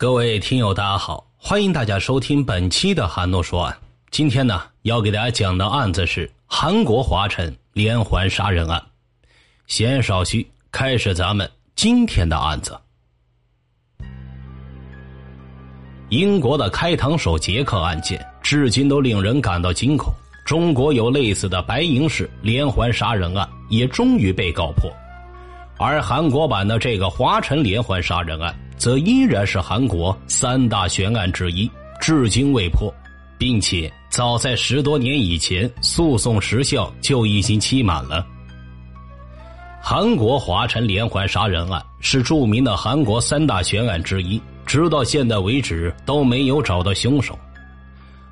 各位听友，大家好，欢迎大家收听本期的韩诺说案。今天呢，要给大家讲的案子是韩国华晨连环杀人案。闲言少叙，开始咱们今天的案子。英国的开膛手杰克案件至今都令人感到惊恐。中国有类似的白银市连环杀人案，也终于被告破。而韩国版的这个华晨连环杀人案。则依然是韩国三大悬案之一，至今未破，并且早在十多年以前，诉讼时效就已经期满了。韩国华晨连环杀人案是著名的韩国三大悬案之一，直到现在为止都没有找到凶手。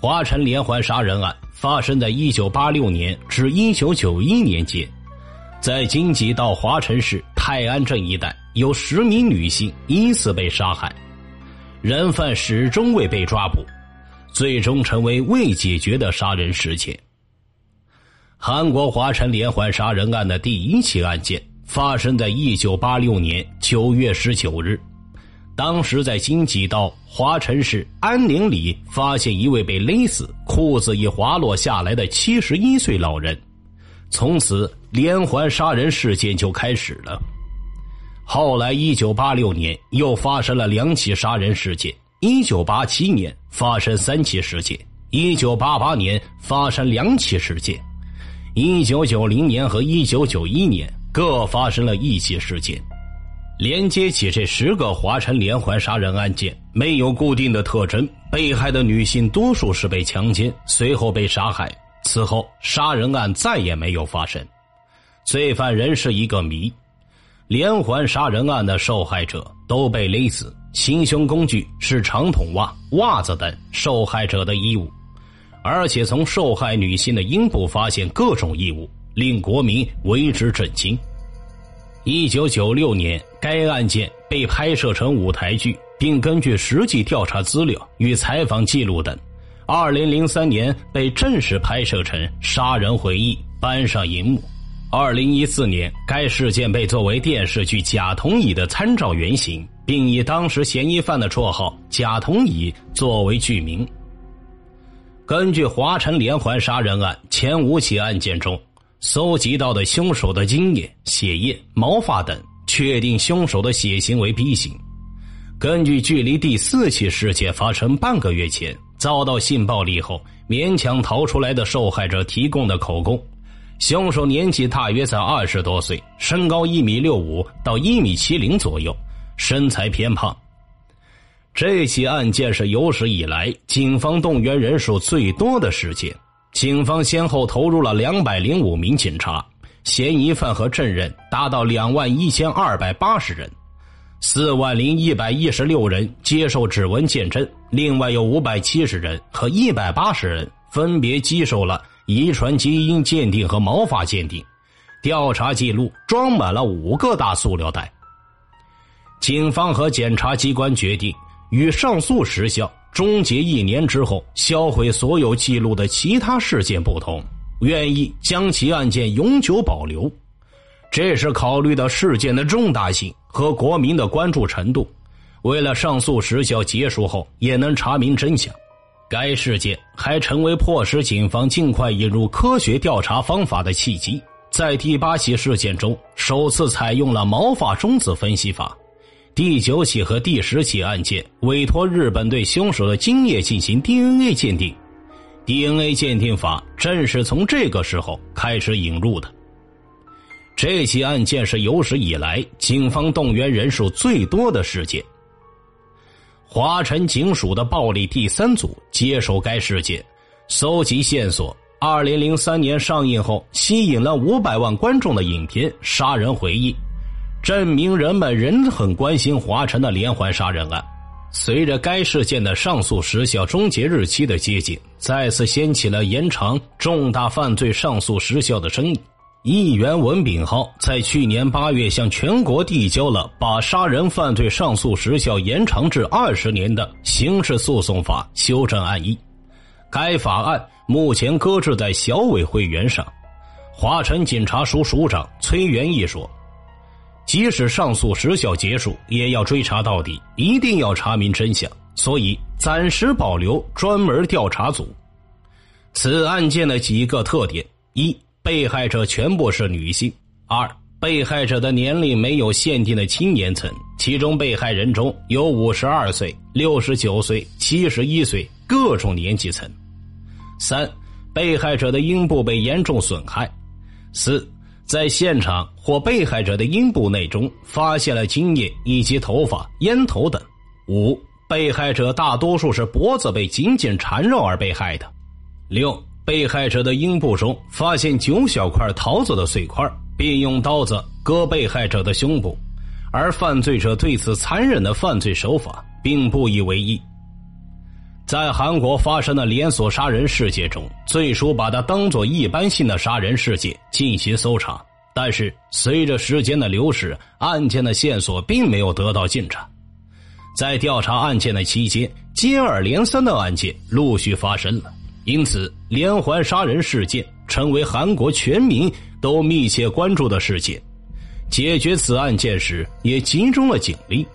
华晨连环杀人案发生在一九八六年至一九九一年间，在京畿道华晨市泰安镇一带。有十名女性依次被杀害，人犯始终未被抓捕，最终成为未解决的杀人事件。韩国华晨连环杀人案的第一起案件发生在一九八六年九月十九日，当时在京畿道华晨市安宁里发现一位被勒死、裤子已滑落下来的七十一岁老人，从此连环杀人事件就开始了。后来，一九八六年又发生了两起杀人事件；一九八七年发生三起事件；一九八八年发生两起事件；一九九零年和一九九一年各发生了一起事件。连接起这十个华晨连环杀人案件，没有固定的特征。被害的女性多数是被强奸，随后被杀害。此后，杀人案再也没有发生，罪犯仍是一个谜。连环杀人案的受害者都被勒死，行凶工具是长筒袜、袜子等受害者的衣物，而且从受害女性的阴部发现各种异物，令国民为之震惊。一九九六年，该案件被拍摄成舞台剧，并根据实际调查资料与采访记录等，二零零三年被正式拍摄成《杀人回忆》，搬上荧幕。二零一四年，该事件被作为电视剧《甲同乙》的参照原型，并以当时嫌疑犯的绰号“甲同乙”作为剧名。根据华晨连环杀人案前五起案件中搜集到的凶手的精液、血液、毛发等，确定凶手的血型为 B 型。根据距离第四起事件发生半个月前遭到性暴力后勉强逃出来的受害者提供的口供。凶手年纪大约在二十多岁，身高一米六五到一米七零左右，身材偏胖。这起案件是有史以来警方动员人数最多的事件，警方先后投入了两百零五名警察，嫌疑犯和证人达到两万一千二百八十人，四万零一百一十六人接受指纹鉴证，另外有五百七十人和一百八十人分别接受了。遗传基因鉴定和毛发鉴定，调查记录装满了五个大塑料袋。警方和检察机关决定，与上诉时效终结一年之后销毁所有记录的其他事件不同，愿意将其案件永久保留。这是考虑到事件的重大性和国民的关注程度，为了上诉时效结束后也能查明真相。该事件还成为迫使警方尽快引入科学调查方法的契机。在第八起事件中，首次采用了毛发中子分析法；第九起和第十起案件委托日本对凶手的精液进行 DNA 鉴定，DNA 鉴定法正是从这个时候开始引入的。这起案件是有史以来警方动员人数最多的事件。华晨警署的暴力第三组接手该事件，搜集线索。二零零三年上映后吸引了五百万观众的影片《杀人回忆》，证明人们仍很关心华晨的连环杀人案。随着该事件的上诉时效终结日期的接近，再次掀起了延长重大犯罪上诉时效的争议。议员文炳浩在去年八月向全国递交了把杀人犯罪上诉时效延长至二十年的刑事诉讼法修正案议，该法案目前搁置在小委会员上。华晨警察署署长崔元义说：“即使上诉时效结束，也要追查到底，一定要查明真相。所以暂时保留专门调查组。此案件的几个特点：一、被害者全部是女性；二、被害者的年龄没有限定的青年层，其中被害人中有五十二岁、六十九岁、七十一岁各种年纪层；三、被害者的阴部被严重损害；四。在现场或被害者的阴部内中发现了精液以及头发、烟头等。五、被害者大多数是脖子被紧紧缠绕而被害的。六、被害者的阴部中发现九小块桃子的碎块，并用刀子割被害者的胸部，而犯罪者对此残忍的犯罪手法并不以为意。在韩国发生的连锁杀人事件中，最初把它当作一般性的杀人事件进行搜查，但是随着时间的流逝，案件的线索并没有得到进展。在调查案件的期间，接二连三的案件陆续发生了，因此连环杀人事件成为韩国全民都密切关注的事件。解决此案件时，也集中了警力。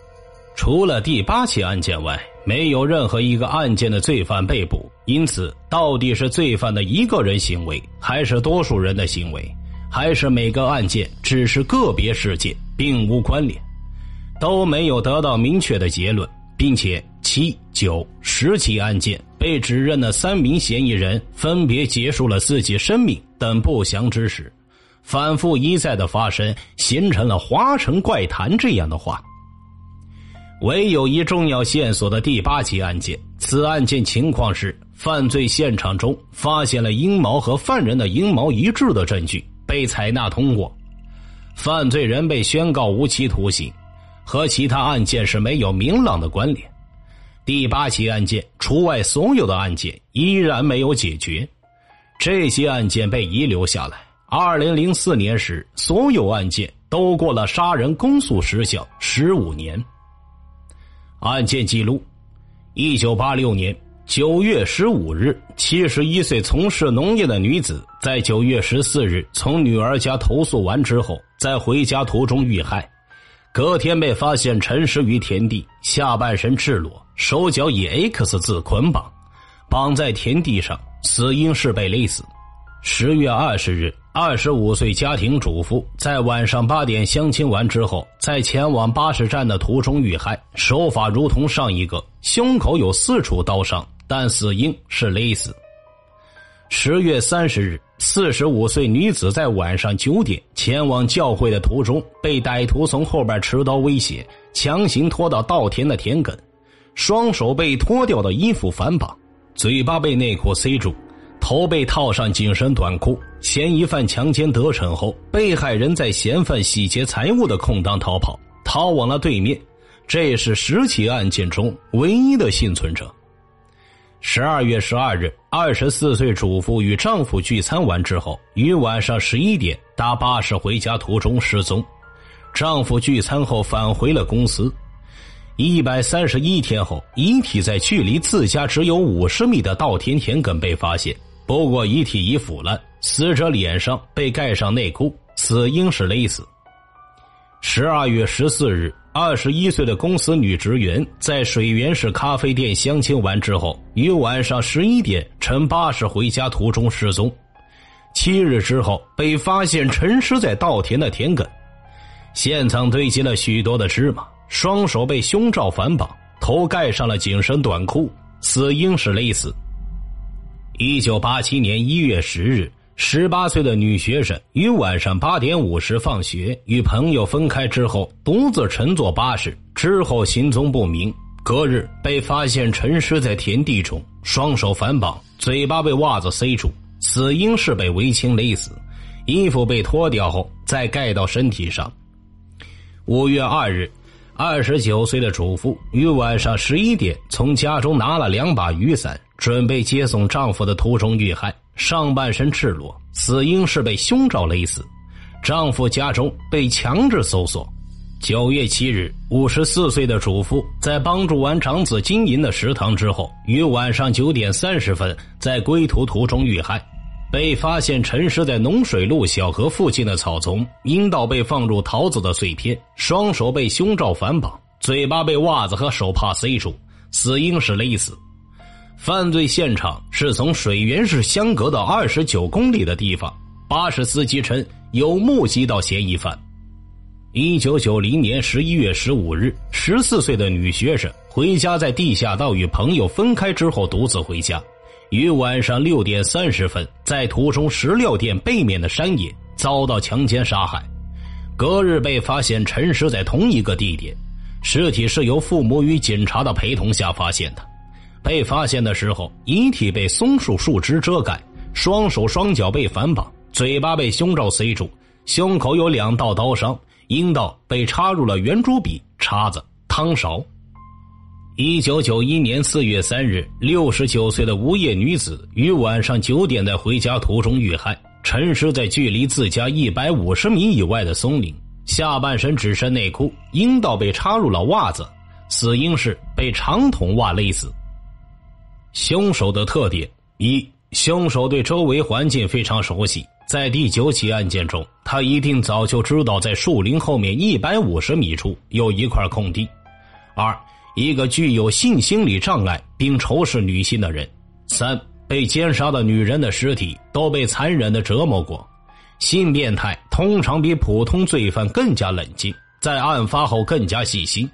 除了第八起案件外，没有任何一个案件的罪犯被捕。因此，到底是罪犯的一个人行为，还是多数人的行为，还是每个案件只是个别事件，并无关联，都没有得到明确的结论。并且，七、九、十起案件被指认的三名嫌疑人分别结束了自己生命等不祥之事，反复一再的发生，形成了“华城怪谈”这样的话。唯有一重要线索的第八起案件，此案件情况是：犯罪现场中发现了阴毛和犯人的阴毛一致的证据，被采纳通过，犯罪人被宣告无期徒刑，和其他案件是没有明朗的关联。第八起案件除外，所有的案件依然没有解决，这些案件被遗留下来。二零零四年时，所有案件都过了杀人公诉时效十五年。案件记录：一九八六年九月十五日，七十一岁从事农业的女子，在九月十四日从女儿家投诉完之后，在回家途中遇害，隔天被发现沉尸于田地，下半身赤裸，手脚以 X 字捆绑，绑在田地上，死因是被勒死。十月二十日。二十五岁家庭主妇在晚上八点相亲完之后，在前往巴士站的途中遇害，手法如同上一个，胸口有四处刀伤，但死因是勒死。十月三十日，四十五岁女子在晚上九点前往教会的途中，被歹徒从后边持刀威胁，强行拖到稻田的田埂，双手被脱掉的衣服反绑，嘴巴被内裤塞住。头被套上紧身短裤，嫌疑犯强奸得逞后，被害人在嫌犯洗劫财物的空当逃跑，逃往了对面。这是十起案件中唯一的幸存者。十二月十二日，二十四岁主妇与丈夫聚餐完之后，于晚上十一点搭巴士回家途中失踪。丈夫聚餐后返回了公司，一百三十一天后，遗体在距离自家只有五十米的稻田田埂被发现。不过遗体已腐烂，死者脸上被盖上内裤，死因是勒死。十二月十四日，二十一岁的公司女职员在水源市咖啡店相亲完之后，于晚上十一点乘巴士回家途中失踪。七日之后，被发现沉尸在稻田的田埂，现场堆积了许多的芝麻，双手被胸罩反绑，头盖上了紧身短裤，死因是勒死。一九八七年一月十日，十八岁的女学生于晚上八点五十放学，与朋友分开之后，独自乘坐巴士，之后行踪不明。隔日被发现沉尸在田地中，双手反绑，嘴巴被袜子塞住，死因是被围巾勒死，衣服被脱掉后再盖到身体上。五月二日。二十九岁的主妇于晚上十一点从家中拿了两把雨伞，准备接送丈夫的途中遇害，上半身赤裸，死因是被胸罩勒死。丈夫家中被强制搜索。九月七日，五十四岁的主妇在帮助完长子经营的食堂之后，于晚上九点三十分在归途途中遇害。被发现沉尸在农水路小河附近的草丛，阴道被放入桃子的碎片，双手被胸罩反绑，嘴巴被袜子和手帕塞住，死因是勒死。犯罪现场是从水源市相隔的二十九公里的地方。巴士司机称有目击到嫌疑犯。一九九零年十一月十五日，十四岁的女学生回家，在地下道与朋友分开之后，独自回家。于晚上六点三十分，在途中石料店背面的山野遭到强奸杀害，隔日被发现沉尸在同一个地点，尸体是由父母与警察的陪同下发现的。被发现的时候，遗体被松树树枝遮盖，双手双脚被反绑，嘴巴被胸罩塞住，胸口有两道刀伤，阴道被插入了圆珠笔、叉子、汤勺。一九九一年四月三日，六十九岁的无业女子于晚上九点在回家途中遇害，沉尸在距离自家一百五十米以外的松林，下半身只剩内裤，阴道被插入了袜子，死因是被长筒袜勒死。凶手的特点一：凶手对周围环境非常熟悉，在第九起案件中，他一定早就知道在树林后面一百五十米处有一块空地。二。一个具有性心理障碍并仇视女性的人。三被奸杀的女人的尸体都被残忍的折磨过。性变态通常比普通罪犯更加冷静，在案发后更加细心。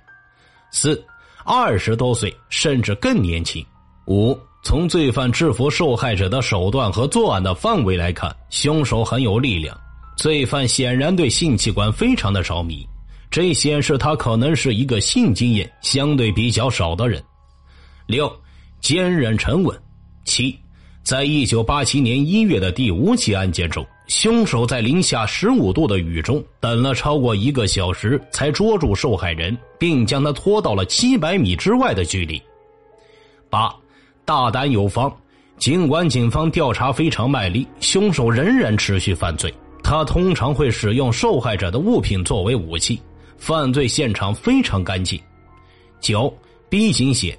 四二十多岁甚至更年轻。五从罪犯制服受害者的手段和作案的范围来看，凶手很有力量。罪犯显然对性器官非常的着迷。这显示他可能是一个性经验相对比较少的人。六，坚韧沉稳。七，在一九八七年一月的第五起案件中，凶手在零下十五度的雨中等了超过一个小时，才捉住受害人，并将他拖到了七百米之外的距离。八，大胆有方。尽管警方调查非常卖力，凶手仍然持续犯罪。他通常会使用受害者的物品作为武器。犯罪现场非常干净。九，B 型血，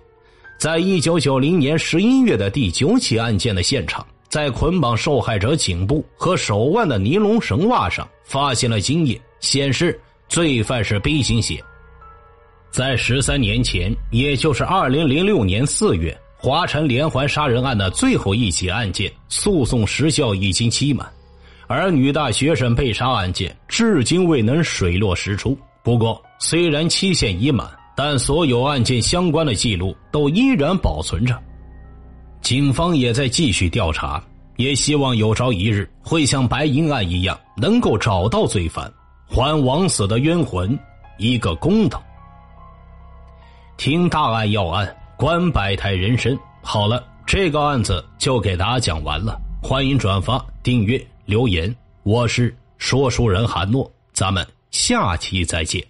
在一九九零年十一月的第九起案件的现场，在捆绑受害者颈部和手腕的尼龙绳袜上发现了精液，显示罪犯是 B 型血。在十三年前，也就是二零零六年四月，华晨连环杀人案的最后一起案件诉讼时效已经期满，而女大学生被杀案件至今未能水落石出。不过，虽然期限已满，但所有案件相关的记录都依然保存着。警方也在继续调查，也希望有朝一日会像白银案一样，能够找到罪犯，还枉死的冤魂一个公道。听大案要案，观百态人生。好了，这个案子就给大家讲完了。欢迎转发、订阅、留言。我是说书人韩诺，咱们。下期再见。